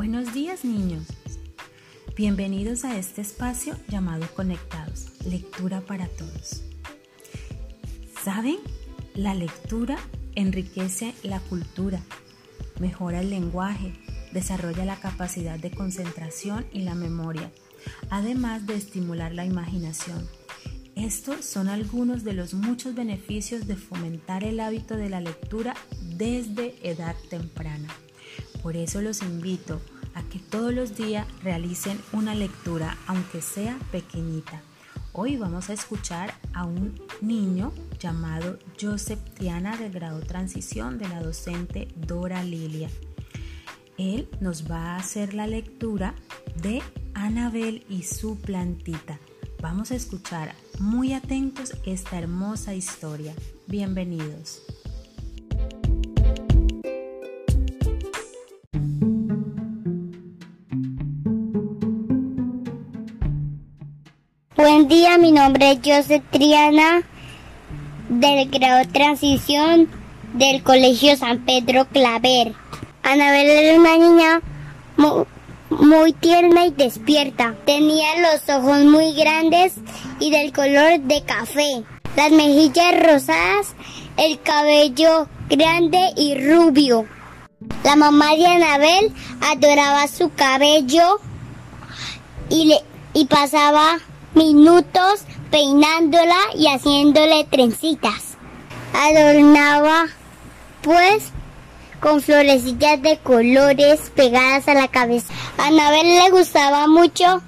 Buenos días niños. Bienvenidos a este espacio llamado Conectados, lectura para todos. ¿Saben? La lectura enriquece la cultura, mejora el lenguaje, desarrolla la capacidad de concentración y la memoria, además de estimular la imaginación. Estos son algunos de los muchos beneficios de fomentar el hábito de la lectura desde edad temprana. Por eso los invito a que todos los días realicen una lectura, aunque sea pequeñita. Hoy vamos a escuchar a un niño llamado Joseph Triana del grado transición de la docente Dora Lilia. Él nos va a hacer la lectura de Anabel y su plantita. Vamos a escuchar muy atentos esta hermosa historia. Bienvenidos. Día, mi nombre es José Triana del grado Transición del Colegio San Pedro Claver. Anabel era una niña muy, tierna y despierta. Tenía los ojos muy grandes y del color de café, las mejillas rosadas, el cabello grande y rubio. La mamá de Anabel adoraba su cabello y, le, y pasaba minutos peinándola y haciéndole trencitas. Adornaba pues con florecillas de colores pegadas a la cabeza. A Anabel le gustaba mucho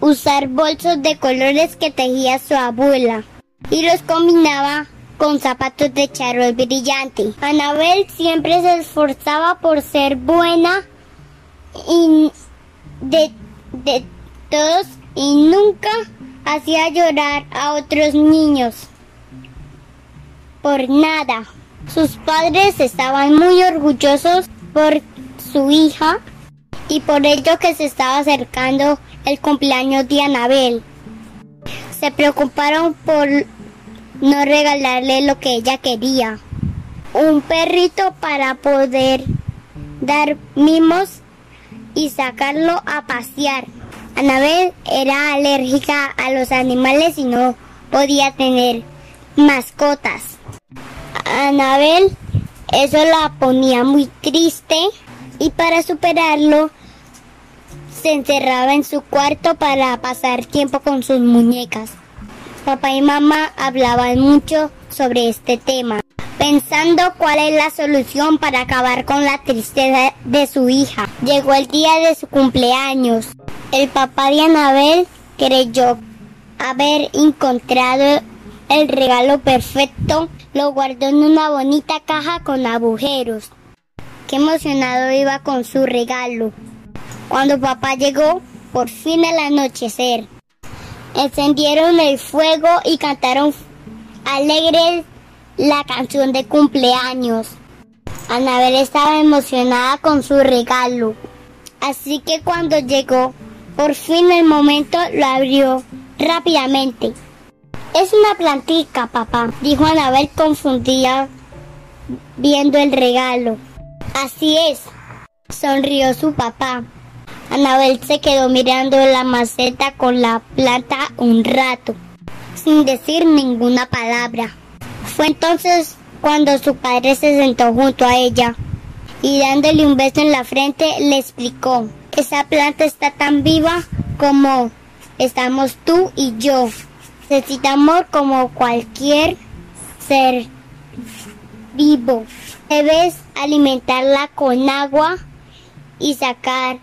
usar bolsos de colores que tejía su abuela y los combinaba con zapatos de charol brillante. Anabel siempre se esforzaba por ser buena y de, de todos y nunca hacía llorar a otros niños. Por nada. Sus padres estaban muy orgullosos por su hija y por ello que se estaba acercando el cumpleaños de Anabel. Se preocuparon por no regalarle lo que ella quería. Un perrito para poder dar mimos y sacarlo a pasear. Anabel era alérgica a los animales y no podía tener mascotas. Anabel eso la ponía muy triste y para superarlo se encerraba en su cuarto para pasar tiempo con sus muñecas. Papá y mamá hablaban mucho sobre este tema, pensando cuál es la solución para acabar con la tristeza de su hija. Llegó el día de su cumpleaños. El papá de Anabel creyó haber encontrado el regalo perfecto. Lo guardó en una bonita caja con agujeros. Qué emocionado iba con su regalo. Cuando papá llegó, por fin al anochecer, encendieron el fuego y cantaron alegres la canción de cumpleaños. Anabel estaba emocionada con su regalo. Así que cuando llegó por fin el momento lo abrió rápidamente. Es una plantica, papá, dijo Anabel confundida viendo el regalo. Así es, sonrió su papá. Anabel se quedó mirando la maceta con la planta un rato, sin decir ninguna palabra. Fue entonces cuando su padre se sentó junto a ella y dándole un beso en la frente le explicó. Esa planta está tan viva como estamos tú y yo. Necesita amor como cualquier ser vivo. Debes alimentarla con agua y sacar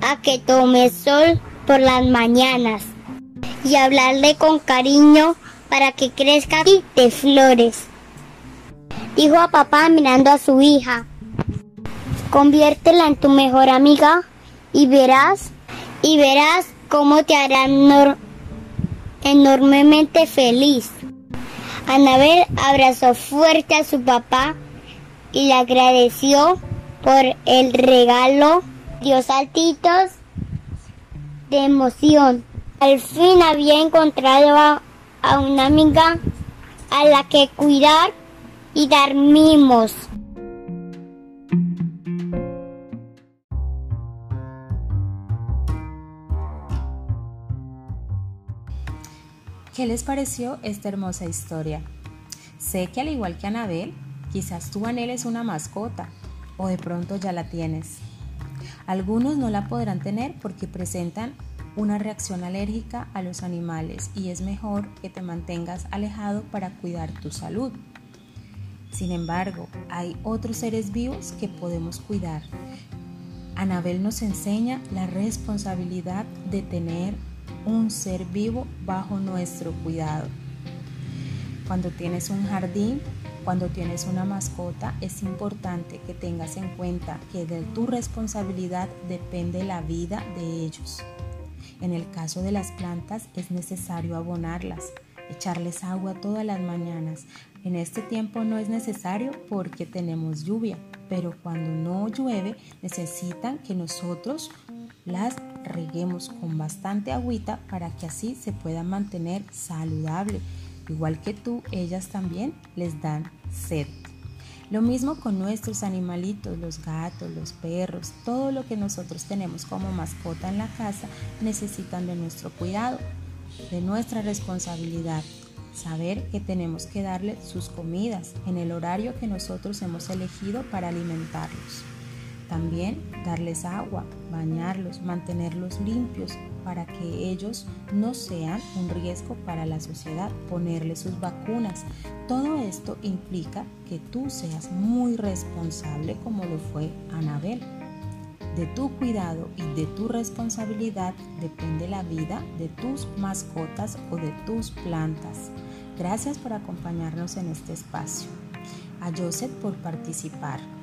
a que tome sol por las mañanas y hablarle con cariño para que crezca de flores. Dijo a papá mirando a su hija. Conviértela en tu mejor amiga y verás, y verás cómo te hará enormemente feliz. Anabel abrazó fuerte a su papá y le agradeció por el regalo. Dio saltitos de emoción. Al fin había encontrado a, a una amiga a la que cuidar y dar mimos. ¿Qué les pareció esta hermosa historia? Sé que al igual que Anabel, quizás tú anheles una mascota o de pronto ya la tienes. Algunos no la podrán tener porque presentan una reacción alérgica a los animales y es mejor que te mantengas alejado para cuidar tu salud. Sin embargo, hay otros seres vivos que podemos cuidar. Anabel nos enseña la responsabilidad de tener un ser vivo bajo nuestro cuidado. Cuando tienes un jardín, cuando tienes una mascota, es importante que tengas en cuenta que de tu responsabilidad depende la vida de ellos. En el caso de las plantas es necesario abonarlas, echarles agua todas las mañanas. En este tiempo no es necesario porque tenemos lluvia, pero cuando no llueve necesitan que nosotros las reguemos con bastante agüita para que así se puedan mantener saludable. Igual que tú, ellas también les dan sed. Lo mismo con nuestros animalitos, los gatos, los perros, todo lo que nosotros tenemos como mascota en la casa necesitan de nuestro cuidado, de nuestra responsabilidad. Saber que tenemos que darle sus comidas en el horario que nosotros hemos elegido para alimentarlos. También darles agua, bañarlos, mantenerlos limpios para que ellos no sean un riesgo para la sociedad, ponerles sus vacunas. Todo esto implica que tú seas muy responsable como lo fue Anabel. De tu cuidado y de tu responsabilidad depende la vida de tus mascotas o de tus plantas. Gracias por acompañarnos en este espacio. A Joseph por participar.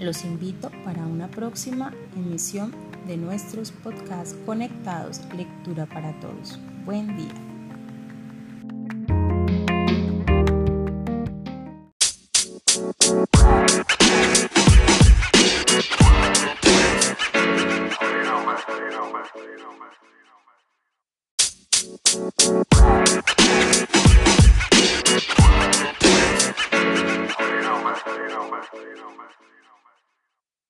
Los invito para una próxima emisión de nuestros podcasts conectados Lectura para Todos. Buen día.